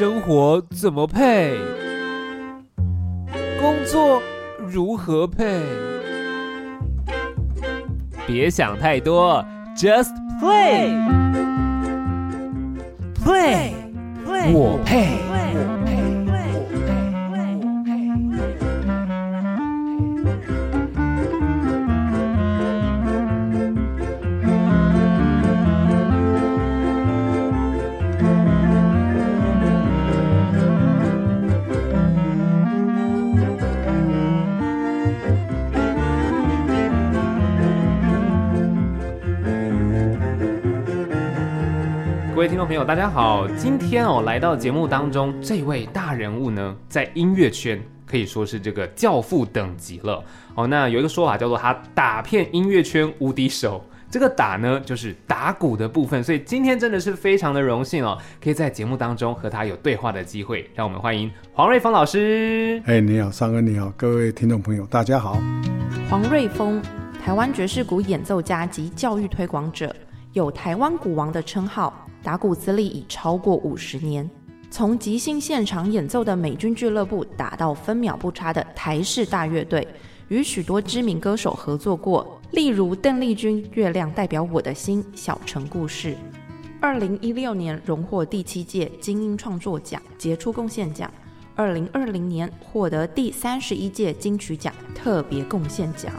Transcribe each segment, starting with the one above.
生活怎么配？工作如何配？别想太多，just play。play，我配，各位听众朋友，大家好！今天哦，来到节目当中这位大人物呢，在音乐圈可以说是这个教父等级了哦。那有一个说法叫做他打遍音乐圈无敌手，这个打呢就是打鼓的部分，所以今天真的是非常的荣幸哦，可以在节目当中和他有对话的机会。让我们欢迎黄瑞峰老师。哎，你好，尚哥，你好，各位听众朋友，大家好。黄瑞峰，台湾爵士鼓演奏家及教育推广者，有“台湾鼓王”的称号。打鼓资历已超过五十年，从即兴现场演奏的美军俱乐部打到分秒不差的台式大乐队，与许多知名歌手合作过，例如邓丽君《月亮代表我的心》《小城故事》。二零一六年荣获第七届精英创作奖杰出贡献奖，二零二零年获得第三十一届金曲奖特别贡献奖。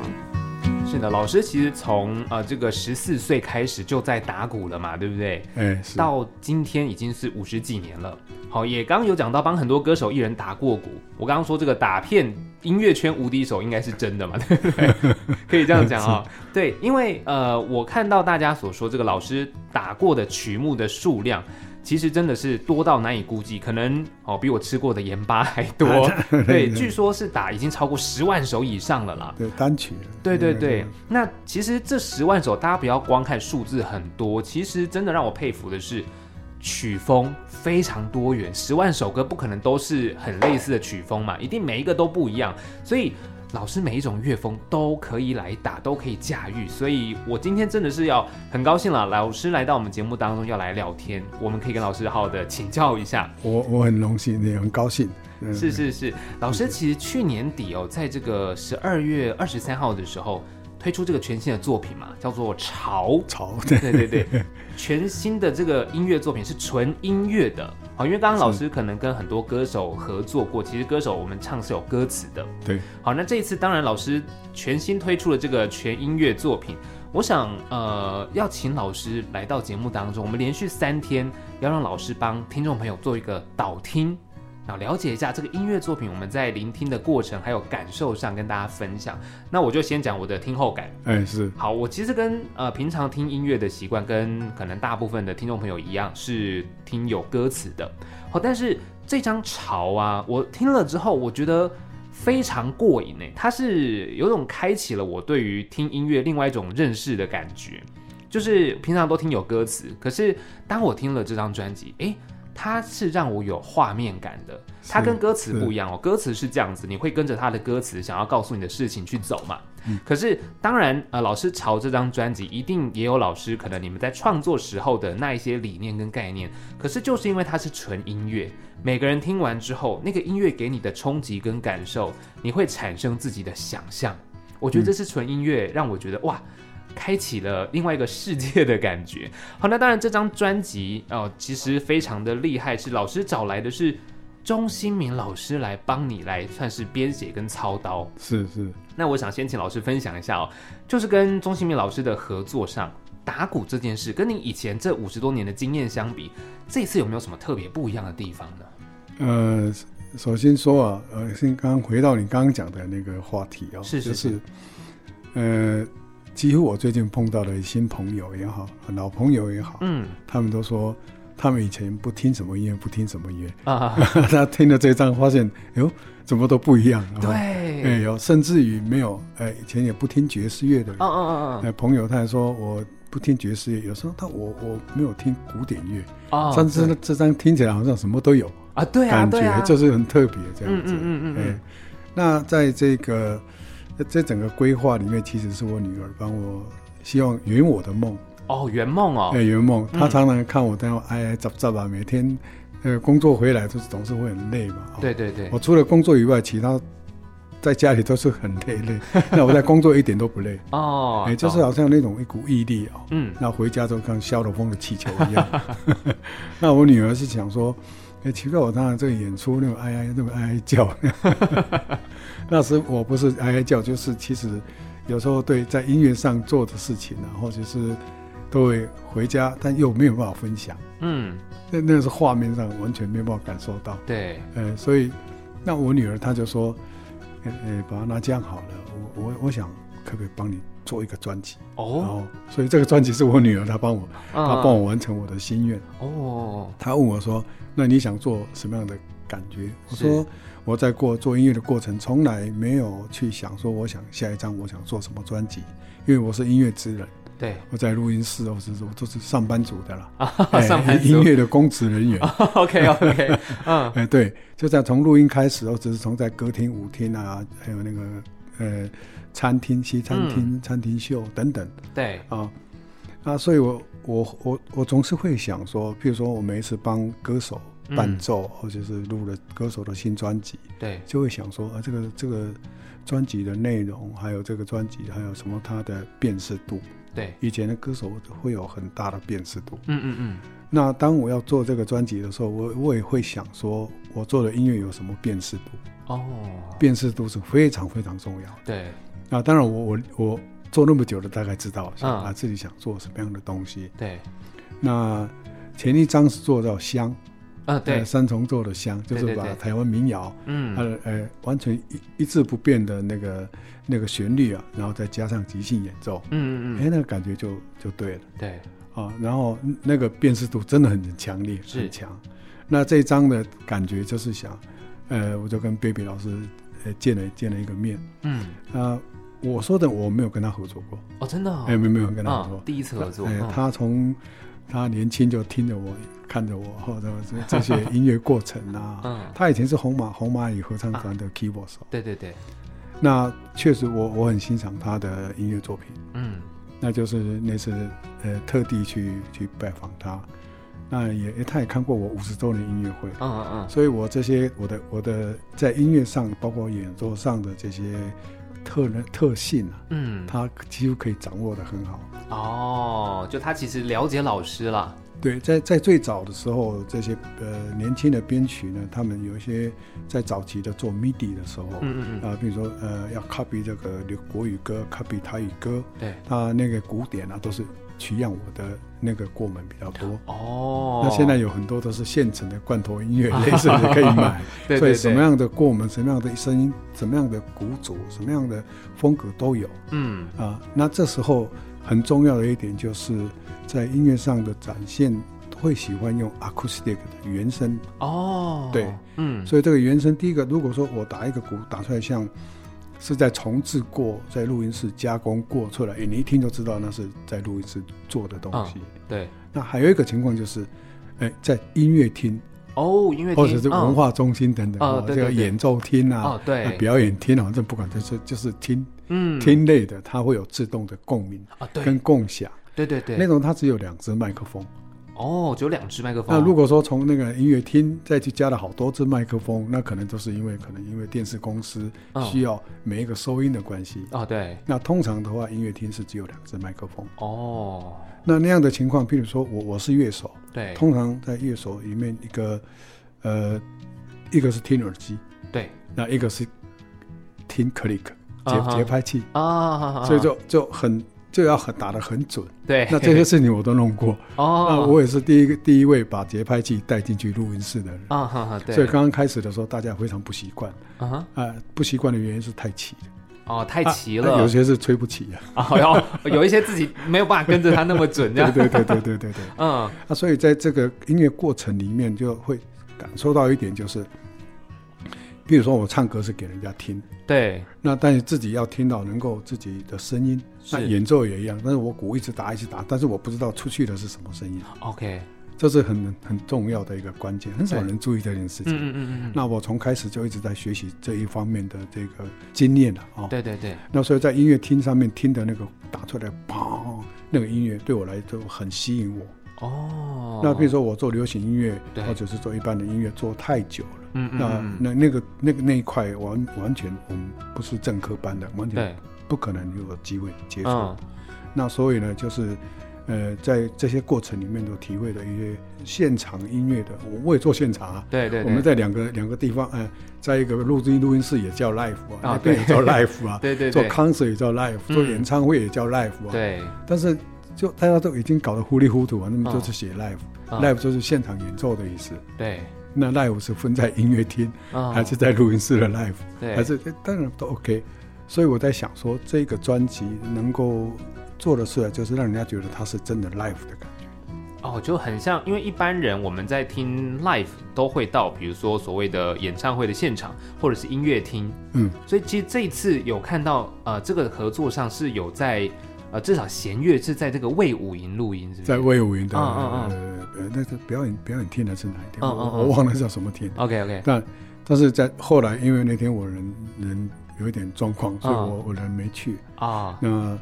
是的，老师其实从呃这个十四岁开始就在打鼓了嘛，对不对？哎，到今天已经是五十几年了。好，也刚刚有讲到帮很多歌手艺人打过鼓。我刚刚说这个打遍音乐圈无敌手应该是真的嘛，对不对？可以这样讲啊。对，因为呃我看到大家所说这个老师打过的曲目的数量。其实真的是多到难以估计，可能哦比我吃过的盐巴还多。对，据说是打已经超过十万首以上了啦。对，单曲。对对对，那其实这十万首，大家不要光看数字很多，其实真的让我佩服的是曲风非常多元。十万首歌不可能都是很类似的曲风嘛，一定每一个都不一样，所以。老师每一种乐风都可以来打，都可以驾驭，所以我今天真的是要很高兴了。老师来到我们节目当中要来聊天，我们可以跟老师好好的请教一下。我我很荣幸，也很高兴。是是是，老师其实去年底哦，在这个十二月二十三号的时候。推出这个全新的作品嘛，叫做《潮》。潮，对对对，全新的这个音乐作品是纯音乐的。好，因为刚刚老师可能跟很多歌手合作过，其实歌手我们唱是有歌词的。对。好，那这一次当然老师全新推出了这个全音乐作品，我想呃要请老师来到节目当中，我们连续三天要让老师帮听众朋友做一个导听。然后了解一下这个音乐作品，我们在聆听的过程还有感受上跟大家分享。那我就先讲我的听后感。哎，是好，我其实跟呃平常听音乐的习惯跟可能大部分的听众朋友一样，是听有歌词的。好，但是这张潮啊，我听了之后，我觉得非常过瘾诶，它是有种开启了我对于听音乐另外一种认识的感觉。就是平常都听有歌词，可是当我听了这张专辑，哎。它是让我有画面感的，它跟歌词不一样哦。歌词是这样子，你会跟着它的歌词想要告诉你的事情去走嘛？可是当然，呃，老师朝这张专辑一定也有老师可能你们在创作时候的那一些理念跟概念。可是就是因为它是纯音乐，每个人听完之后，那个音乐给你的冲击跟感受，你会产生自己的想象。我觉得这是纯音乐让我觉得哇。开启了另外一个世界的感觉。好，那当然这张专辑哦，其实非常的厉害，是老师找来的是钟新民老师来帮你来算是编写跟操刀。是是。那我想先请老师分享一下哦，就是跟钟新民老师的合作上打鼓这件事，跟你以前这五十多年的经验相比，这次有没有什么特别不一样的地方呢？呃，首先说啊，呃，先刚刚回到你刚刚讲的那个话题哦，是是是，呃。几乎我最近碰到的新朋友也好，老朋友也好，嗯，他们都说他们以前不听什么音乐，不听什么音乐。啊，他听了这张发现，哟，怎么都不一样，对，哎有甚至于没有，哎以前也不听爵士乐的，嗯嗯嗯哎，朋友他还说我不听爵士乐，有时候他我我没有听古典乐，啊，但是这张听起来好像什么都有啊，对啊，感觉就是很特别这样子，嗯嗯嗯嗯，那在这个。这整个规划里面，其实是我女儿帮我希望圆我的梦哦，圆梦哦，哎，圆梦。她常常看我，在那哀哀杂杂吧，每天呃，工作回来就是总是会很累嘛。对对对。我除了工作以外，其他在家里都是很累累。那我在工作一点都不累哦，哎，就是好像那种一股毅力哦。嗯。那回家都像消了风的气球一样。那我女儿是想说，哎，奇怪，我当然这个演出那种哀哀那么哀哀叫。那时我不是哀哀叫，就是其实有时候对在音乐上做的事情啊，或者是都会回家，但又没有办法分享。嗯。那那是画面上完全没办法感受到。对，呃，所以那我女儿她就说，呃，爸爸，那这样好了，我我我想可不可以帮你做一个专辑？哦，所以这个专辑是我女儿她帮我，她帮我完成我的心愿。哦，她问我说，那你想做什么样的感觉？我说我在过做音乐的过程，从来没有去想说我想下一张我想做什么专辑，因为我是音乐之人。对，我在录音室，我是我都是上班族的了，上班音乐的公职人员。OK OK，嗯，哎对，就在从录音开始，我只是从在歌厅、舞厅啊，还有那个呃餐厅、西餐厅、餐厅秀等等。对啊啊，所以我我我我总是会想说，譬如说我每一次帮歌手伴奏，或者是录了歌手的新专辑，对，就会想说啊，这个这个专辑的内容，还有这个专辑还有什么它的辨识度。对，以前的歌手会有很大的辨识度。嗯嗯嗯。那当我要做这个专辑的时候，我我也会想说，我做的音乐有什么辨识度？哦，辨识度是非常非常重要。对。那当然，我我我做那么久了，大概知道啊自己想做什么样的东西。对。那前一张是做到香。啊，对，三重奏的香，就是把台湾民谣，嗯，呃，呃，完全一一字不变的那个那个旋律啊，然后再加上即兴演奏，嗯嗯嗯，哎，那个感觉就就对了，对，啊，然后那个辨识度真的很强烈，很强。那这一张的感觉就是想，呃，我就跟 Baby 老师呃见了见了一个面，嗯，啊，我说的我没有跟他合作过，哦，真的，哎，没没有跟他合作，第一次合作，哎，他从他年轻就听着我。看着我，或者这这些音乐过程啊，嗯，他以前是红马红蚂蚁合唱团的 keyboard 手，对对对，那确实我我很欣赏他的音乐作品，嗯，那就是那次呃特地去去拜访他，那也他也看过我五十周年音乐会，嗯嗯嗯，所以我这些我的我的在音乐上包括演奏上的这些特能特性啊，嗯，他几乎可以掌握的很好，哦，就他其实了解老师了。对，在在最早的时候，这些呃年轻的编曲呢，他们有一些在早期的做 MIDI 的时候，嗯嗯嗯，啊，比如说呃要 copy 这个国语歌，copy 台语歌，对，他那个古典啊都是取样我的那个过门比较多。哦，那现在有很多都是现成的罐头音乐，类似的可以买。对对对。所以什么样的过门，什么样的声音，什么样的鼓组，什么样的风格都有。嗯啊，那这时候很重要的一点就是。在音乐上的展现，会喜欢用 acoustic 的原声哦，对，嗯，所以这个原声，第一个，如果说我打一个鼓打出来像是在重置过，在录音室加工过出来，你一听就知道那是在录音室做的东西。对，那还有一个情况就是，哎，在音乐厅哦，音乐厅或者是文化中心等等，这个演奏厅啊，对，表演厅啊，这不管就是就是听，嗯，听类的，它会有自动的共鸣啊，跟共享。对对对，那种它只有两只麦克风，哦，只有两只麦克风。那如果说从那个音乐厅再去加了好多只麦克风，那可能都是因为可能因为电视公司需要每一个收音的关系啊。对，那通常的话，音乐厅是只有两只麦克风。哦，那那样的情况，譬如说我我是乐手，对，通常在乐手里面一个呃，一个是听耳机，对，那一个是听 click 节节拍器啊，所以就就很。就要很打得很准，对，那这些事情我都弄过。哦。那我也是第一个第一位把节拍器带进去录音室的人。啊，哈哈，对。所以刚刚开始的时候，大家非常不习惯。啊，啊，不习惯的原因是太齐哦，太齐了，有些是吹不起啊，啊，有一些自己没有办法跟着他那么准，这样，对对对对对对，嗯，那所以在这个音乐过程里面，就会感受到一点就是。比如说我唱歌是给人家听，对，那但是自己要听到能够自己的声音，那演奏也一样。但是我鼓一直打一直打，但是我不知道出去的是什么声音。OK，这是很很重要的一个关键，很少人注意这件事情。嗯嗯嗯。那我从开始就一直在学习这一方面的这个经验了啊。对对对。那所以在音乐厅上面听的那个打出来，砰，那个音乐对我来说很吸引我。哦，那比如说我做流行音乐，或者是做一般的音乐，做太久了，嗯嗯，那那那个那个那一块完完全我们不是正科班的，完全不可能有机会接触。那所以呢，就是。呃，在这些过程里面都体会了一些现场音乐的，我我也做现场啊。对对。我们在两个两个地方，呃，在一个录音录音室也叫 live 啊，那边也叫 live 啊。对对。做 concert 也叫 live，做演唱会也叫 live 啊。对。但是就大家都已经搞得糊里糊涂啊，那么就是写 live，live 就是现场演奏的意思。对。那 live 是分在音乐厅，还是在录音室的 live？对。还是当然都 OK。所以我在想说，这个专辑能够。做的事就是让人家觉得他是真的 live 的感觉，哦，就很像，因为一般人我们在听 live 都会到，比如说所谓的演唱会的现场或者是音乐厅，嗯，所以其实这一次有看到，呃，这个合作上是有在，呃，至少弦乐是在这个魏武营录音，是在魏武营的，嗯嗯嗯，呃，那个表演表演厅的是哪一天？嗯嗯，我忘了叫什么厅。OK OK，但但是在后来，因为那天我人人有一点状况，所以我我人没去啊，那。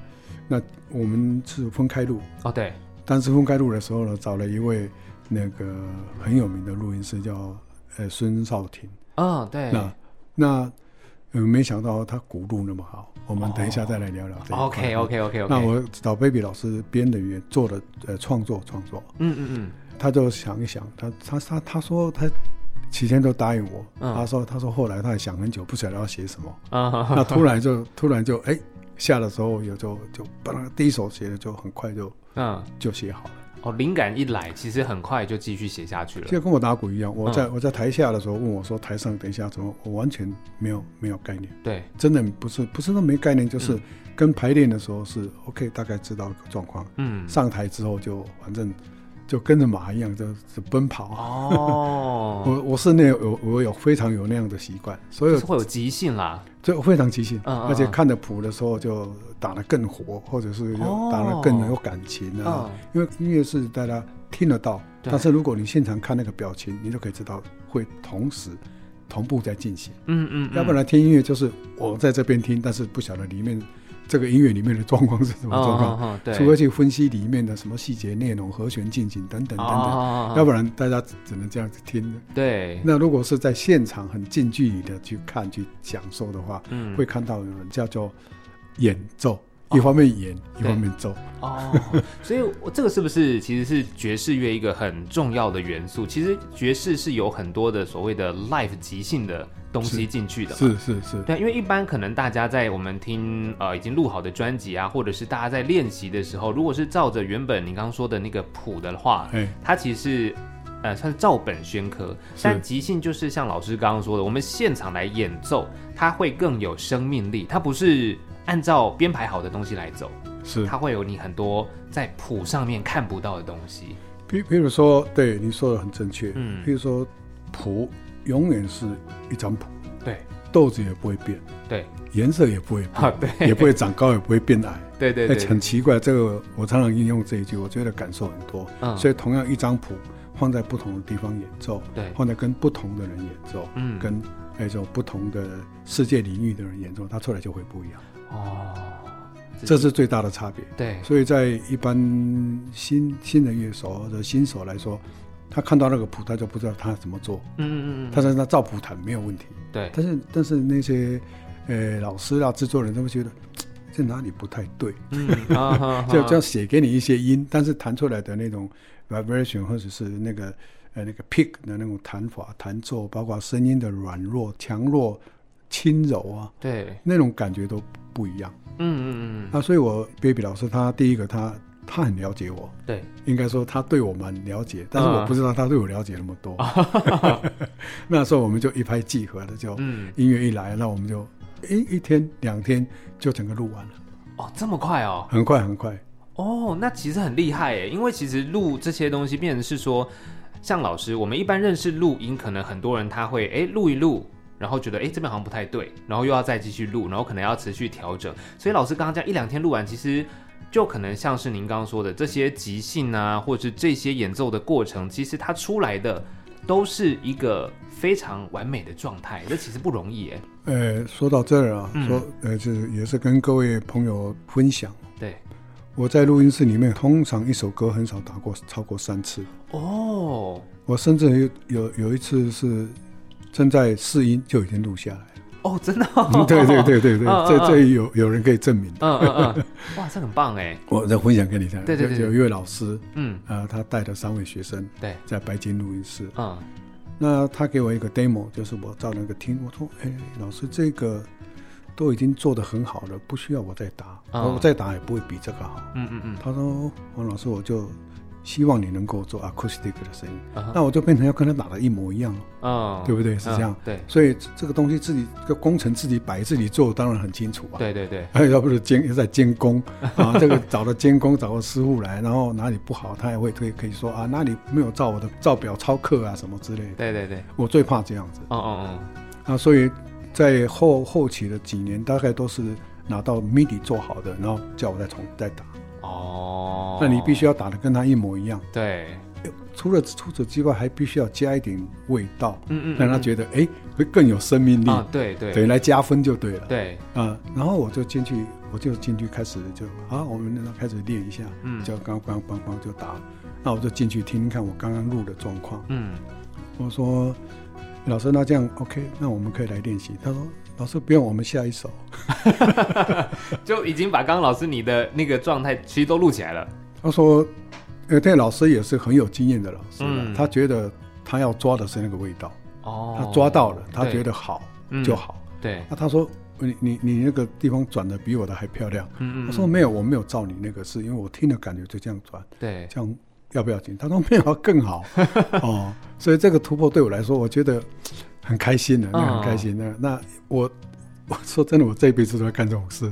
那我们是分开录哦，对。当时分开录的时候呢，找了一位那个很有名的录音师，叫呃孙少廷。嗯，对。那那呃，没想到他鼓录那么好。我们等一下再来聊聊这 OK OK OK OK。那我找 Baby 老师编的乐做的呃创作创作。嗯嗯嗯。他就想一想，他他他他说他起先都答应我。他说他说后来他也想很久，不晓得要写什么啊。那突然就突然就哎。下的时候有就就把那个第一首写的就很快就嗯就写好了哦，灵感一来，其实很快就继续写下去了。就跟我打鼓一样，我在我在台下的时候问我说：“台上等一下怎么？”我完全没有没有概念。对，真的不是不是说没概念，就是跟排练的时候是 OK，大概知道状况。嗯，上台之后就反正。就跟着马一样，就是奔跑。哦，我我是那有我有非常有那样的习惯，所以会有即兴啦，就非常即兴，而且看着谱的时候就打得更活，或者是打得更有感情啊。因为音乐是大家听得到，但是如果你现场看那个表情，你就可以知道会同时同步在进行。嗯嗯，要不然听音乐就是我在这边听，但是不晓得里面。这个音乐里面的状况是什么状况？除了去分析里面的什么细节内容、和弦进行等等等等，要不然大家只能这样子听。对。那如果是在现场很近距离的去看、去享受的话，会看到有人叫做演奏。一方面演，一方面奏哦，所以这个是不是其实是爵士乐一个很重要的元素？其实爵士是有很多的所谓的 life 即兴的东西进去的，是是是，对，因为一般可能大家在我们听呃已经录好的专辑啊，或者是大家在练习的时候，如果是照着原本你刚刚说的那个谱的话，它其实呃算是照本宣科，但即兴就是像老师刚刚说的，我们现场来演奏，它会更有生命力，它不是。按照编排好的东西来走，是。它会有你很多在谱上面看不到的东西。比比如说，对你说的很正确。嗯，比如说，谱永远是一张谱，对，豆子也不会变，对，颜色也不会变，对，也不会长高，也不会变矮，对对对。很奇怪，这个我常常应用这一句，我觉得感受很多。嗯，所以同样一张谱放在不同的地方演奏，对，放在跟不同的人演奏，嗯，跟那种不同的世界领域的人演奏，它出来就会不一样。哦，这是最大的差别。对，所以在一般新新的乐手或者新手来说，他看到那个谱，他就不知道他怎么做。嗯嗯嗯，他说他照谱弹没有问题。对，但是但是那些呃老师啊、制作人都会觉得 这哪里不太对。嗯，就这样写给你一些音，但是弹出来的那种 vibration 或者是那个呃那个 pick 的那种弹法、弹奏，包括声音的软弱、强弱。轻柔啊，对，那种感觉都不一样。嗯嗯嗯。那所以，我 baby 老师他第一个，他他很了解我。对，应该说他对我蛮了解，但是我不知道他对我了解那么多。那时候我们就一拍即合的，就音乐一来，那我们就一一天两天就整个录完了。哦，这么快哦？很快很快。哦，那其实很厉害诶，因为其实录这些东西，变成是说，像老师，我们一般认识录音，可能很多人他会哎录一录。然后觉得哎这边好像不太对，然后又要再继续录，然后可能要持续调整。所以老师刚刚讲一两天录完，其实就可能像是您刚刚说的这些即兴啊，或者是这些演奏的过程，其实它出来的都是一个非常完美的状态。这其实不容易哎。呃，说到这儿啊，说呃就是也是跟各位朋友分享。对，我在录音室里面，通常一首歌很少打过超过三次。哦，我甚至有有有一次是正在试音就已经录下来了。哦，真的？对对对对对，这这有有人可以证明。嗯嗯嗯，哇，这很棒哎！我再分享给你听。对对对，有一位老师，嗯啊，他带的三位学生，对，在白金录音室。嗯，那他给我一个 demo，就是我照那个听，我说，哎，老师这个。都已经做得很好了，不需要我再打，我再打也不会比这个好。嗯嗯嗯。他说：“王老师，我就希望你能够做 acoustic 的声音，那我就变成要跟他打的一模一样了。啊，对不对？是这样。对。所以这个东西自己这个工程自己摆自己做，当然很清楚啊。对对对。还有要不是监又在监工啊，这个找了监工，找个师傅来，然后哪里不好，他也会可以可以说啊，哪里没有照我的照表抄课啊什么之类的。对对对。我最怕这样子。哦哦哦。啊，所以。在后后期的几年，大概都是拿到 MIDI 做好的，然后叫我再重再打。哦，那你必须要打的跟他一模一样。对，除了除此之外，还必须要加一点味道，嗯嗯，让他觉得哎会更有生命力。对对，等于来加分就对了。对，啊，然后我就进去，我就进去开始就啊，我们那开始练一下，嗯，就刚刚刚刚就打，那我就进去听听看我刚刚录的状况。嗯，我说。老师，那这样 OK，那我们可以来练习。他说：“老师不用，我们下一首。”就已经把刚刚老师你的那个状态其实都录起来了。他说：“呃，这老师也是很有经验的老师，他觉得他要抓的是那个味道。哦，他抓到了，他觉得好就好。对。那他说：你你你那个地方转的比我的还漂亮。嗯嗯。我说没有，我没有照你那个，是因为我听的感觉就这样转。对，这样。”要不要紧？他说没有更好 哦，所以这个突破对我来说，我觉得很开心的，那很开心的。那我我说真的，我这一辈子都在干这种事，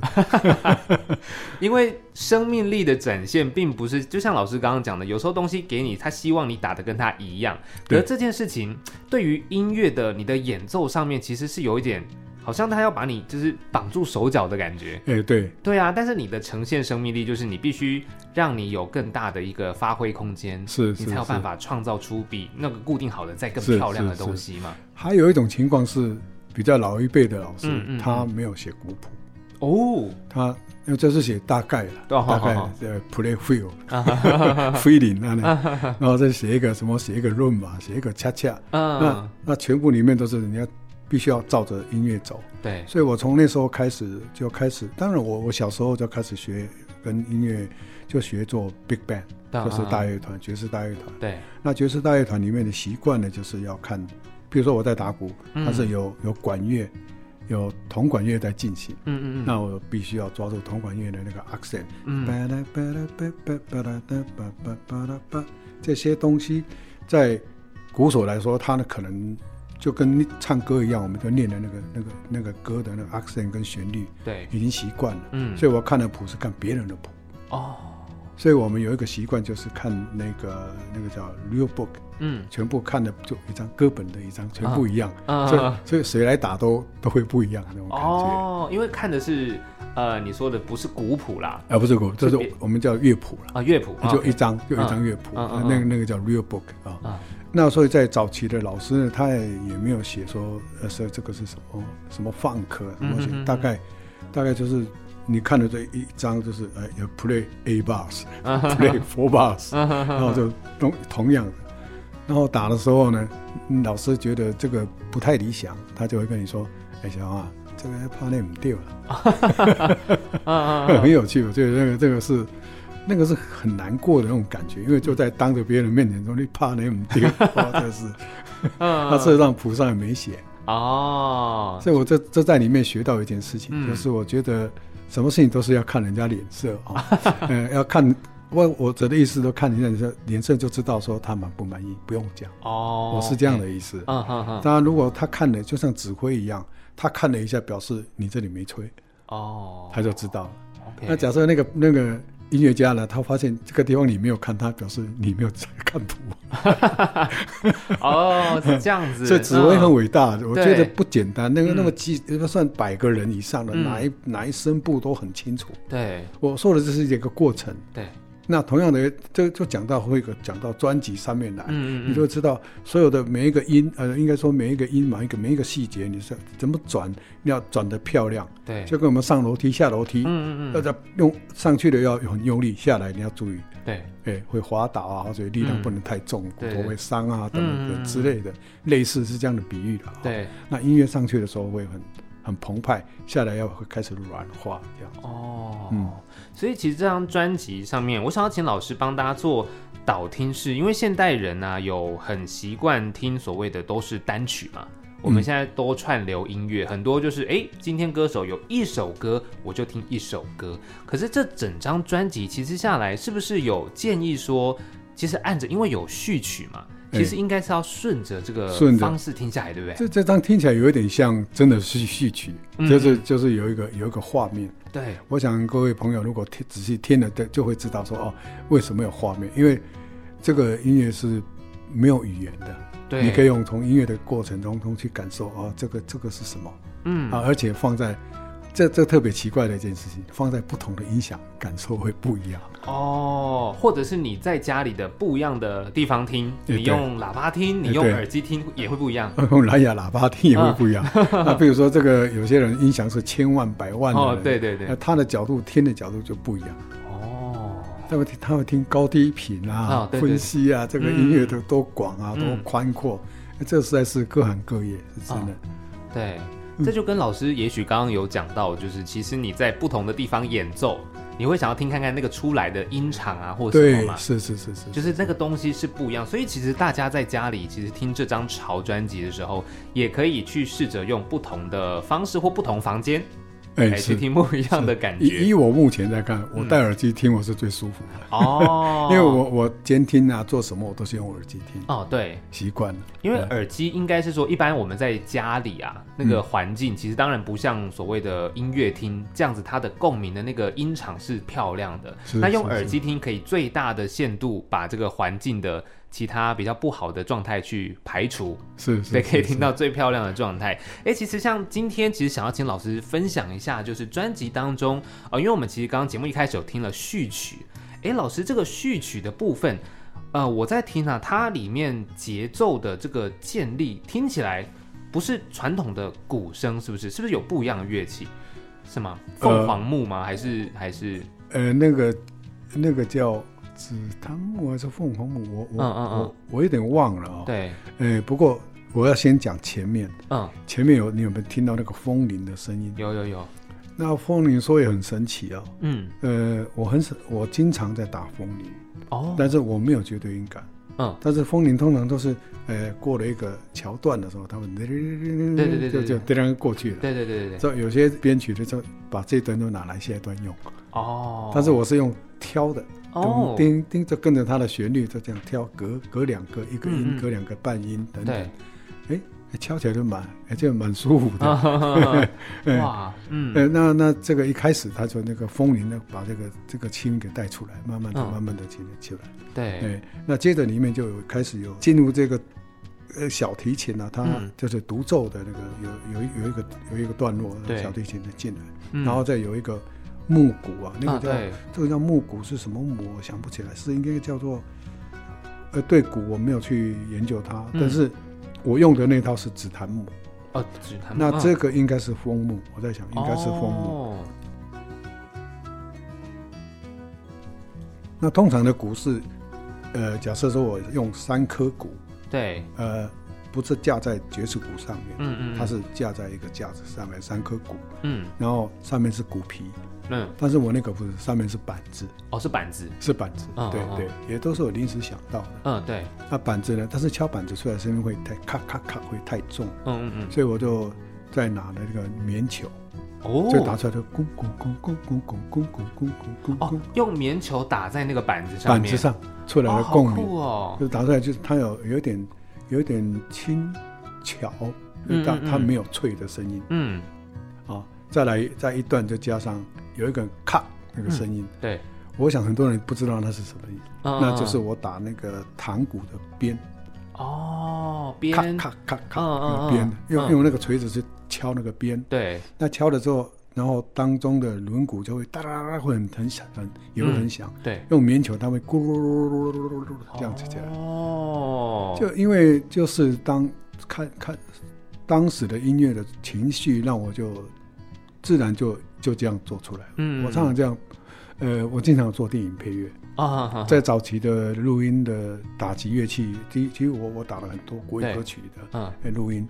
因为生命力的展现，并不是就像老师刚刚讲的，有时候东西给你，他希望你打的跟他一样。可这件事情对于音乐的你的演奏上面，其实是有一点。好像他要把你就是绑住手脚的感觉，哎，对，对啊。但是你的呈现生命力，就是你必须让你有更大的一个发挥空间，是，你才有办法创造出比那个固定好的再更漂亮的东西嘛。还有一种情况是比较老一辈的老师，他没有写古谱。哦，他因为这是写大概了，大概呃，play feel，feeling 那，然后再写一个什么，写一个论嘛，写一个恰恰，那那全部里面都是人家。必须要照着音乐走，对，所以我从那时候开始就开始，当然我我小时候就开始学跟音乐，就学做 big band，就是大乐团，爵士大乐团。对，那爵士大乐团里面的习惯呢，就是要看，比如说我在打鼓，它是有有管乐，有铜管乐在进行，嗯嗯嗯，那我必须要抓住铜管乐的那个 accent，嗯，这些东西在鼓手来说，他呢可能。就跟唱歌一样，我们就念的那个、那个、那个歌的那个 accent 跟旋律，对，已经习惯了。嗯，所以我看的谱是看别人的谱。哦，所以我们有一个习惯，就是看那个那个叫 real book，嗯，全部看的就一张歌本的一张，全部一样。啊，所以所以谁来打都都会不一样那种感觉。哦，因为看的是呃你说的不是古谱啦，啊不是古，这是我们叫乐谱了。啊，乐谱就一张就一张乐谱，那个那个叫 real book 啊。那所以，在早期的老师呢，他也也没有写说，呃，说这个是什么什么放克东西，大概大概就是你看的这一张，就是呃，有 play A bars，play four bars，然后就同同样的，然后打的时候呢，老师觉得这个不太理想，他就会跟你说，哎，小王啊，这个怕那唔掉了，很有趣，我觉得这个这个是。那个是很难过的那种感觉，因为就在当着别人面前说你怕那么丢，这是，他事实上谱上也没写哦。所以我这这在里面学到一件事情，就是我觉得什么事情都是要看人家脸色啊，嗯，要看我我这的意思都看人家脸色就知道说他满不满意，不用讲哦，我是这样的意思。嗯嗯嗯。当然，如果他看了就像指挥一样，他看了一下表示你这里没吹哦，他就知道了。那假设那个那个。音乐家呢，他发现这个地方你没有看，他表示你没有在看谱。哦，是这样子。所以指纹很伟大，我觉得不简单。那个那么几，算百个人以上的，哪一哪一声部都很清楚。对，我说的这是一个过程。对，那同样的，这就讲到会个讲到专辑上面来，嗯嗯，你就知道所有的每一个音，呃，应该说每一个音嘛，一个每一个细节，你是怎么转，你要转的漂亮，对，就跟我们上楼梯、下楼梯，嗯嗯嗯，要在用上去的要很用力，下来你要注意，对，哎，会滑倒啊，或者力量不能太重，骨头会伤啊等等之类的，类似是这样的比喻的，对，那音乐上去的时候会很。很澎湃，下来要会开始软化这样。哦，嗯，所以其实这张专辑上面，我想要请老师帮大家做导听，式因为现代人呢有很习惯听所谓的都是单曲嘛。我们现在都串流音乐，很多就是哎，今天歌手有一首歌，我就听一首歌。可是这整张专辑其实下来，是不是有建议说，其实按着因为有序曲嘛？其实应该是要顺着这个方式听下来，对不对？这这张听起来有一点像，真的是序曲，就是就是有一个有一个画面。对，我想各位朋友如果听仔细听了，就就会知道说哦，为什么有画面？因为这个音乐是没有语言的，对，你可以用从音乐的过程中中去感受啊，这个这个是什么？嗯啊，而且放在。这这特别奇怪的一件事情，放在不同的音响，感受会不一样哦。或者是你在家里的不一样的地方听，你用喇叭听，你用耳机听也会不一样。用蓝牙喇叭听也会不一样。那比如说这个，有些人音响是千万百万的，哦，对对对，那他的角度听的角度就不一样。哦，他会听他会听高低频啊，分析啊，这个音乐的多广啊，多宽阔，这实在是各行各业是真的。对。这就跟老师也许刚刚有讲到，就是其实你在不同的地方演奏，你会想要听看看那个出来的音场啊，或者什么嘛？是是是是，就是那个东西是不一样。所以其实大家在家里其实听这张潮专辑的时候，也可以去试着用不同的方式或不同房间。哎，去听不一样的感觉。以以我目前在看，我戴耳机听我是最舒服的哦，因为我我监听啊，做什么我都是用耳机听。哦，对，习惯了。因为耳机应该是说，一般我们在家里啊，那个环境其实当然不像所谓的音乐厅这样子，它的共鸣的那个音场是漂亮的。那用耳机听可以最大的限度把这个环境的。其他比较不好的状态去排除，是，对，可以听到最漂亮的状态。哎，其实像今天，其实想要请老师分享一下，就是专辑当中呃，因为我们其实刚刚节目一开始有听了序曲，哎，老师这个序曲的部分，呃，我在听啊，它里面节奏的这个建立听起来不是传统的鼓声，是不是？是不是有不一样的乐器？是吗？凤凰木吗？还是还是？呃，那个那个叫。紫檀木还是凤凰木？我我我我有点忘了啊。对，哎，不过我要先讲前面。嗯，前面有你有没有听到那个风铃的声音？有有有。那风铃说也很神奇啊。嗯。呃，我很少，我经常在打风铃。哦。但是我没有绝对音感。嗯。但是风铃通常都是，呃，过了一个桥段的时候，他们对对对就就这样过去了。对对对对。这有些编曲的时候，把这段都拿来下一段用。哦。但是我是用挑的。哦，叮叮就跟着它的旋律就这样跳，隔隔两个一个音，隔两个半音等等，哎，敲起来就蛮，而且蛮舒服的。哇，嗯，那那这个一开始他就那个风铃呢，把这个这个轻给带出来，慢慢的、慢慢的起起来。对，哎，那接着里面就有开始有进入这个呃小提琴啊，它就是独奏的那个有有有一个有一个段落，小提琴的进来，然后再有一个。木鼓啊，那个叫这个叫木鼓是什么鼓？我想不起来，是应该叫做呃，对鼓我没有去研究它，但是我用的那套是紫檀木哦，紫檀。那这个应该是枫木，我在想应该是枫木。那通常的鼓是呃，假设说我用三颗鼓，对，呃，不是架在爵士鼓上面，嗯嗯，它是架在一个架子上面，三颗鼓，嗯，然后上面是鼓皮。嗯，但是我那个不是，上面是板子哦，是板子，是板子，对对，也都是我临时想到的。嗯，对。那板子呢？但是敲板子出来声音会太咔咔咔，会太重。嗯嗯嗯。所以我就再拿了那个棉球，哦，就打出来就咕咕咕咕咕咕咕咕咕咕咕。哦，用棉球打在那个板子上板子上出来的共鸣哦，就打出来就是它有有点有点轻巧，但它没有脆的声音。嗯。啊，再来再一段就加上。有一个咔那个声音，对，我想很多人不知道那是什么意思，那就是我打那个弹鼓的边，哦，边，咔咔咔咔，边，用用那个锤子去敲那个边，对，那敲了之后，然后当中的轮毂就会哒哒哒会很很响，很也会很响。对，用棉球它会咕噜噜噜噜噜噜噜这样子起来。哦，就因为就是当看看当时的音乐的情绪，让我就自然就就这样做出来。嗯，我常常这样，呃，我经常做电影配乐啊，在早期的录音的打击乐器，其其实我我打了很多国语歌曲的嗯录音，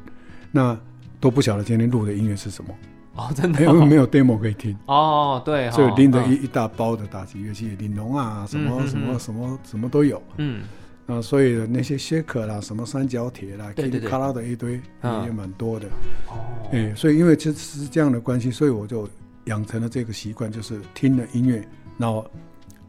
那都不晓得今天录的音乐是什么。哦，真的，因为没有 demo 可以听。哦，对，所以拎着一一大包的打击乐器，玲珑啊，什么什么什么什么都有，嗯，啊，所以那些靴壳啦，什么三角铁啦，对对对，卡拉的一堆也蛮多的，哦，哎，所以因为其实是这样的关系，所以我就养成了这个习惯，就是听了音乐，然后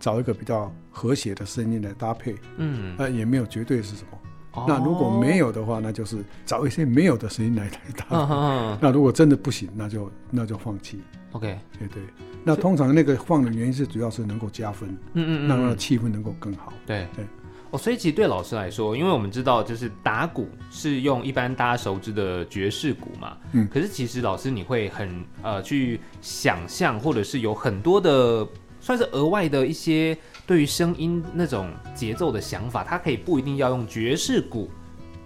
找一个比较和谐的声音来搭配，嗯，啊，也没有绝对是什么。那如果没有的话，那就是找一些没有的声音来来打。那如果真的不行，那就那就放弃。OK，对对。那通常那个放的原因是主要是能够加分，嗯嗯，让那个气氛能够更好。对对。哦，所以其实对老师来说，因为我们知道就是打鼓是用一般大家熟知的爵士鼓嘛，嗯，可是其实老师你会很呃去想象，或者是有很多的算是额外的一些。对于声音那种节奏的想法，它可以不一定要用爵士鼓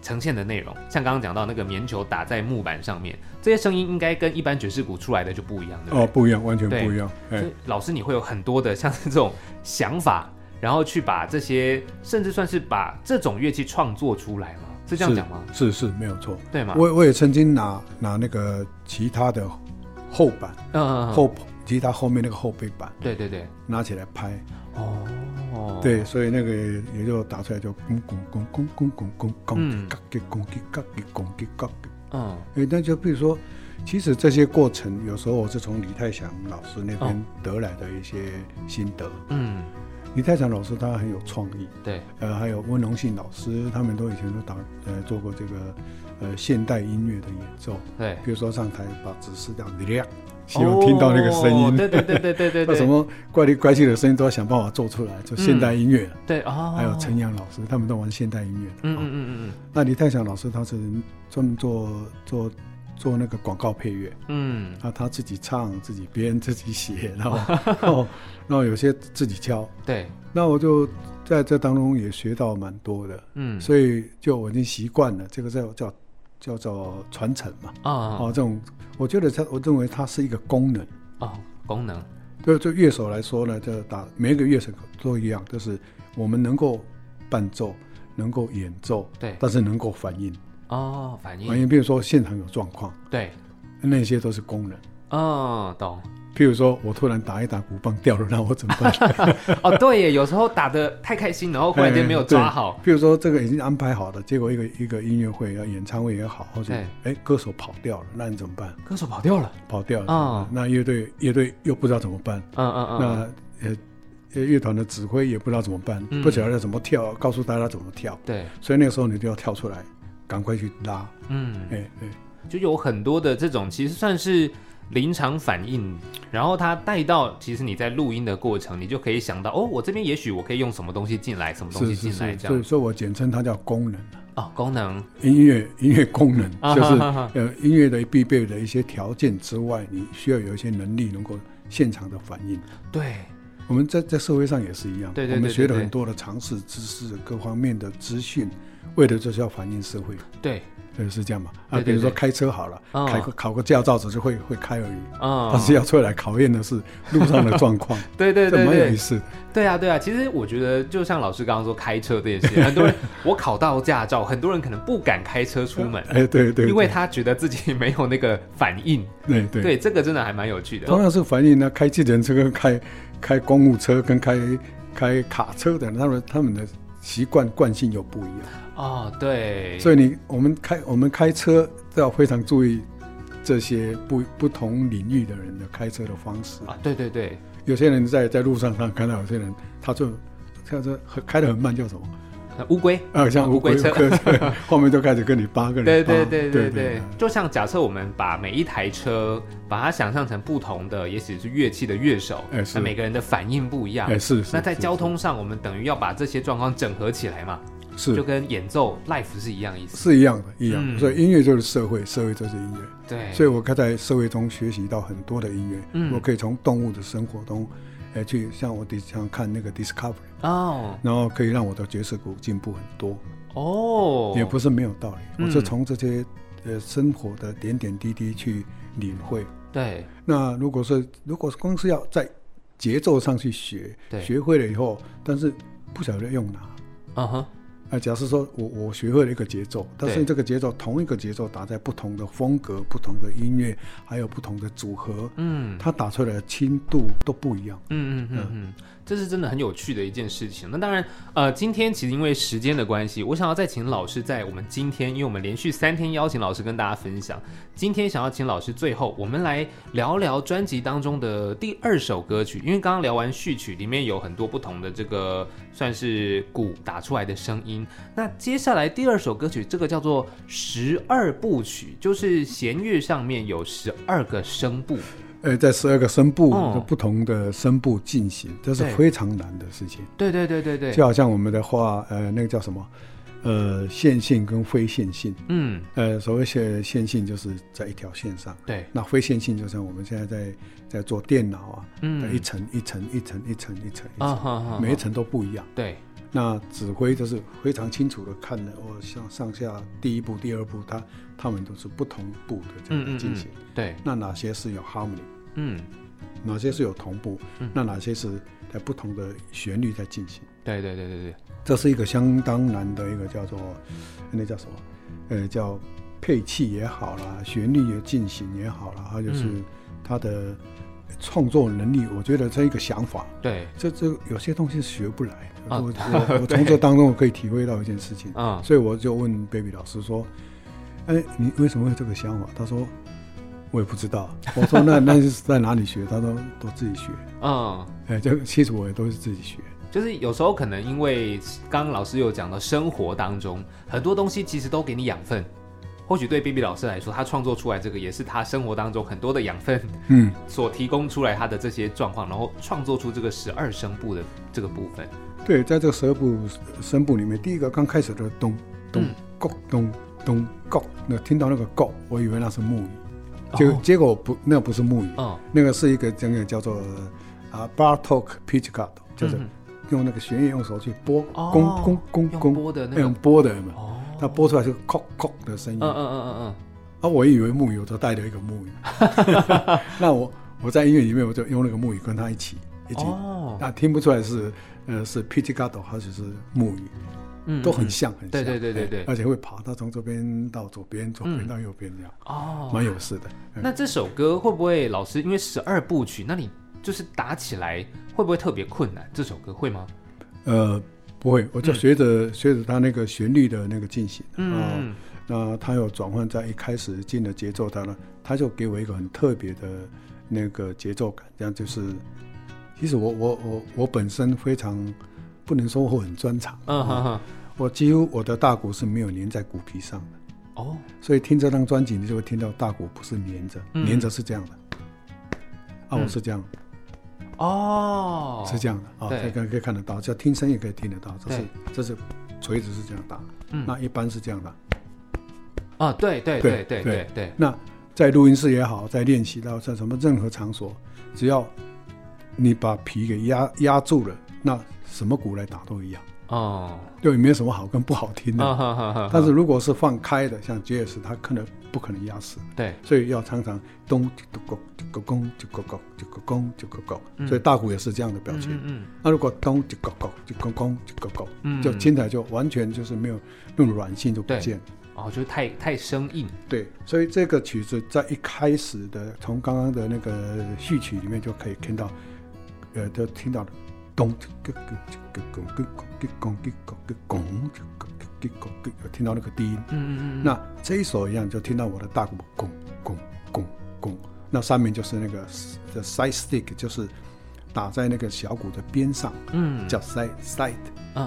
呈现的内容，像刚刚讲到那个棉球打在木板上面，这些声音应该跟一般爵士鼓出来的就不一样，哦，不一样，完全不一样。所以老师你会有很多的像是这种想法，然后去把这些，甚至算是把这种乐器创作出来吗？是这样讲吗？是是，没有错，对吗？我我也曾经拿拿那个其他的后板，嗯嗯，后吉他后面那个后背板，对对对，拿起来拍。哦，对，所以那个也就打出来就。嗯，哎，那就比如说，其实这些过程有时候我是从李泰祥老师那边得来的一些心得。嗯，李泰祥老师他很有创意。对，呃，还有温荣信老师，他们都以前都打呃做过这个呃现代音乐的演奏。对，比如说上台把指示这样亮。希望听到那个声音，对对对对对对，那什么怪里怪气的声音都要想办法做出来，就现代音乐。对啊，还有陈阳老师，他们都玩现代音乐的。嗯嗯嗯嗯那李泰祥老师他是专门做做做那个广告配乐。嗯。啊，他自己唱，自己编，自己写，然后 然后然后有些自己教。对。那我就在这当中也学到蛮多的。嗯。所以就我已经习惯了，这个叫叫。叫做传承嘛啊哦，这种我觉得它，我认为它是一个功能哦，功能。对，就乐手来说呢，就打每一个乐手都一样，就是我们能够伴奏，能够演奏，对，但是能够反应哦，反应反应，比如说现场有状况，对，那些都是工人哦，懂。譬如说，我突然打一打鼓棒掉了，那我怎么办？哦，对耶，有时候打的太开心，然后忽然间没有抓好。譬如说，这个已经安排好的，结果一个一个音乐会要演唱会也好，或者哎歌手跑掉了，那你怎么办？歌手跑掉了，跑掉了啊！那乐队乐队又不知道怎么办？嗯嗯嗯。那呃乐团的指挥也不知道怎么办，不晓得怎么跳，告诉大家怎么跳。对，所以那个时候你就要跳出来，赶快去拉。嗯，哎对，就有很多的这种，其实算是。临场反应，然后它带到，其实你在录音的过程，你就可以想到，哦，我这边也许我可以用什么东西进来，什么东西进来，这样。所以，说我简称它叫功能哦，功能音乐音乐功能就是呃音乐的必备的一些条件之外，你需要有一些能力能够现场的反应。对，我们在在社会上也是一样，对对对，我们学了很多的常识知识，各方面的资讯，为的就是要反映社会。对。对，是这样嘛？啊，比如说开车好了，开个考个驾照只是会会开而已啊。但是要出来考验的是路上的状况。对 对对，蛮有意思。对啊对啊，其实我觉得就像老师刚刚说开车这件事，很多人我考到驾照，很多人可能不敢开车出门。哎，对对，因为他觉得自己没有那个反应。对对对，这个真的还蛮有趣的。同样是反应呢，开计程车跟开开公务车跟开开卡车的，他们他们的习惯惯性又不一样。哦，对，所以你我们开我们开车都要非常注意这些不不同领域的人的开车的方式啊。对对对，有些人在在路上上看到有些人，他就开车很开的很慢，叫什么？乌龟啊，像乌龟车，后面就开始跟你八个人。对对对对对，就像假设我们把每一台车把它想象成不同的，也许是乐器的乐手，那每个人的反应不一样。哎是。那在交通上，我们等于要把这些状况整合起来嘛。是就跟演奏 life 是一样意思，是一样的，一样。所以音乐就是社会，社会就是音乐。对，所以我可以在社会中学习到很多的音乐。嗯，我可以从动物的生活中，哎，去像我像看那个 Discovery 哦，然后可以让我的爵士鼓进步很多。哦，也不是没有道理，我是从这些呃生活的点点滴滴去领会。对，那如果说如果光是要在节奏上去学，学会了以后，但是不晓得用哪，嗯哼，啊，假设说我我学会了一个节奏，但是这个节奏同一个节奏打在不同的风格、不同的音乐，还有不同的组合，嗯，它打出来的轻度都不一样，嗯嗯嗯嗯。这是真的很有趣的一件事情。那当然，呃，今天其实因为时间的关系，我想要再请老师在我们今天，因为我们连续三天邀请老师跟大家分享。今天想要请老师最后，我们来聊聊专辑当中的第二首歌曲。因为刚刚聊完序曲，里面有很多不同的这个算是鼓打出来的声音。那接下来第二首歌曲，这个叫做十二部曲，就是弦乐上面有十二个声部。呃，在十二个声部的不同的声部进行，这是非常难的事情。对对对对对，就好像我们的话，呃，那个叫什么？呃，线性跟非线性。嗯。呃，所谓线线性就是在一条线上。对。那非线性就像我们现在在在做电脑啊，嗯，一层一层一层一层一层一层，每一层都不一样。对。那指挥就是非常清楚的看了，我像上下第一步、第二步，它他们都是不同步的这样进行。对。那哪些是有 harmony？嗯，哪些是有同步？那哪些是在不同的旋律在进行？对对对对对，这是一个相当难的一个叫做那叫什么？呃，叫配器也好啦，旋律也进行也好啦，还有就是他的创作能力。我觉得这一个想法，对，这这有些东西是学不来。我我 我从这当中我可以体会到一件事情啊，所以我就问 baby 老师说：“哎，你为什么会有这个想法？”他说。我也不知道，我说那 那是在哪里学？他说都自己学。嗯，哎，这其实我也都是自己学。就是有时候可能因为刚刚老师有讲到，生活当中很多东西其实都给你养分。或许对 B B 老师来说，他创作出来这个也是他生活当中很多的养分，嗯，所提供出来他的这些状况，然后创作出这个十二声部的这个部分。对，在这个十二部声部里面，第一个刚开始的咚咚咚咚咚咚，那听到那个咚，我以为那是木鱼。结结果不，那不是木鱼，那个是一个这个叫做啊 Bartok Pizzicato，就是用那个弦乐用手去拨，弓弓弓弓，拨的那用拨的嘛，它拨出来是叩叩的声音。嗯嗯嗯嗯嗯。啊，我以为木鱼，我就带了一个木鱼。那我我在音乐里面，我就用那个木鱼跟他一起一起，那听不出来是呃是 Pizzicato 还是是木鱼。嗯，都很像，很像，对对对对对，而且会跑，它从这边到左边，左边到右边这样，哦，蛮有事的。那这首歌会不会老师因为十二部曲，那你就是打起来会不会特别困难？这首歌会吗？呃，不会，我就随着随着它那个旋律的那个进行，嗯，那它有转换在一开始进的节奏，它呢，它就给我一个很特别的那个节奏感，这样就是，其实我我我我本身非常。不能说我很专长，嗯哼哼，我几乎我的大鼓是没有粘在鼓皮上的，哦，所以听这张专辑你就会听到大鼓不是粘着，粘着是这样的，啊，我是这样，哦，是这样的，啊，可以可以看得到，叫听声也可以听得到，这是这是锤子是这样打，嗯，那一般是这样的，啊，对对对对。对对，那在录音室也好，在练习到在什么任何场所，只要你把皮给压压住了，那。什么鼓来打都一样哦，就也没有什么好跟不好听的。但是如果是放开的，像爵士，它可能不可能压死。对，所以要常常咚就咕就咕咚就咕咕就咕咚就咕咕。所以大鼓也是这样的表情。嗯那如果咚就咕咕就咕咚就咕咕，就听起来就完全就是没有那种软性就不见。哦，就是太太生硬。对，所以这个曲子在一开始的从刚刚的那个序曲里面就可以听到，呃，都听到了。咚，咚咚咚咚咚咚咚咚咚咚咚咚听到那个低音。嗯嗯嗯。那这一咚一样，就听到我的大鼓，咚咚咚咚。那上面就是那个 side stick，就是打在那个小鼓的边上。嗯。叫 side side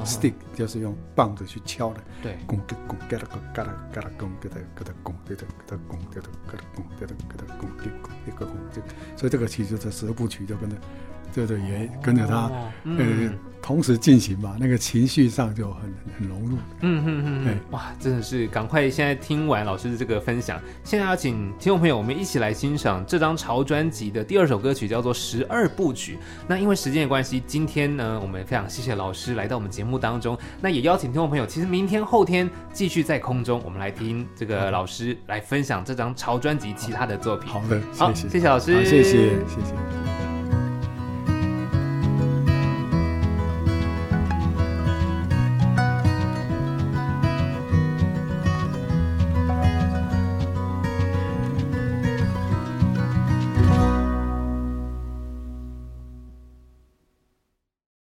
stick，就是用棒子去敲的。对。咚个咚，嘎啦个嘎啦，嘎啦咚，给他给他咚，给他给他咚，给他给他咚，给他给他咚，给他给他咚，一个咚就。所以这个其实是十部曲，就跟着。对对，也跟着他，呃。同时进行吧，那个情绪上就很很融入。嗯嗯嗯嗯，哇，真的是赶快现在听完老师的这个分享，现在要请听众朋友我们一起来欣赏这张潮专辑的第二首歌曲，叫做《十二部曲》。那因为时间的关系，今天呢，我们非常谢谢老师来到我们节目当中。那也邀请听众朋友，其实明天后天继续在空中，我们来听这个老师来分享这张潮专辑其他的作品。好的，好，谢谢老师，谢谢谢谢。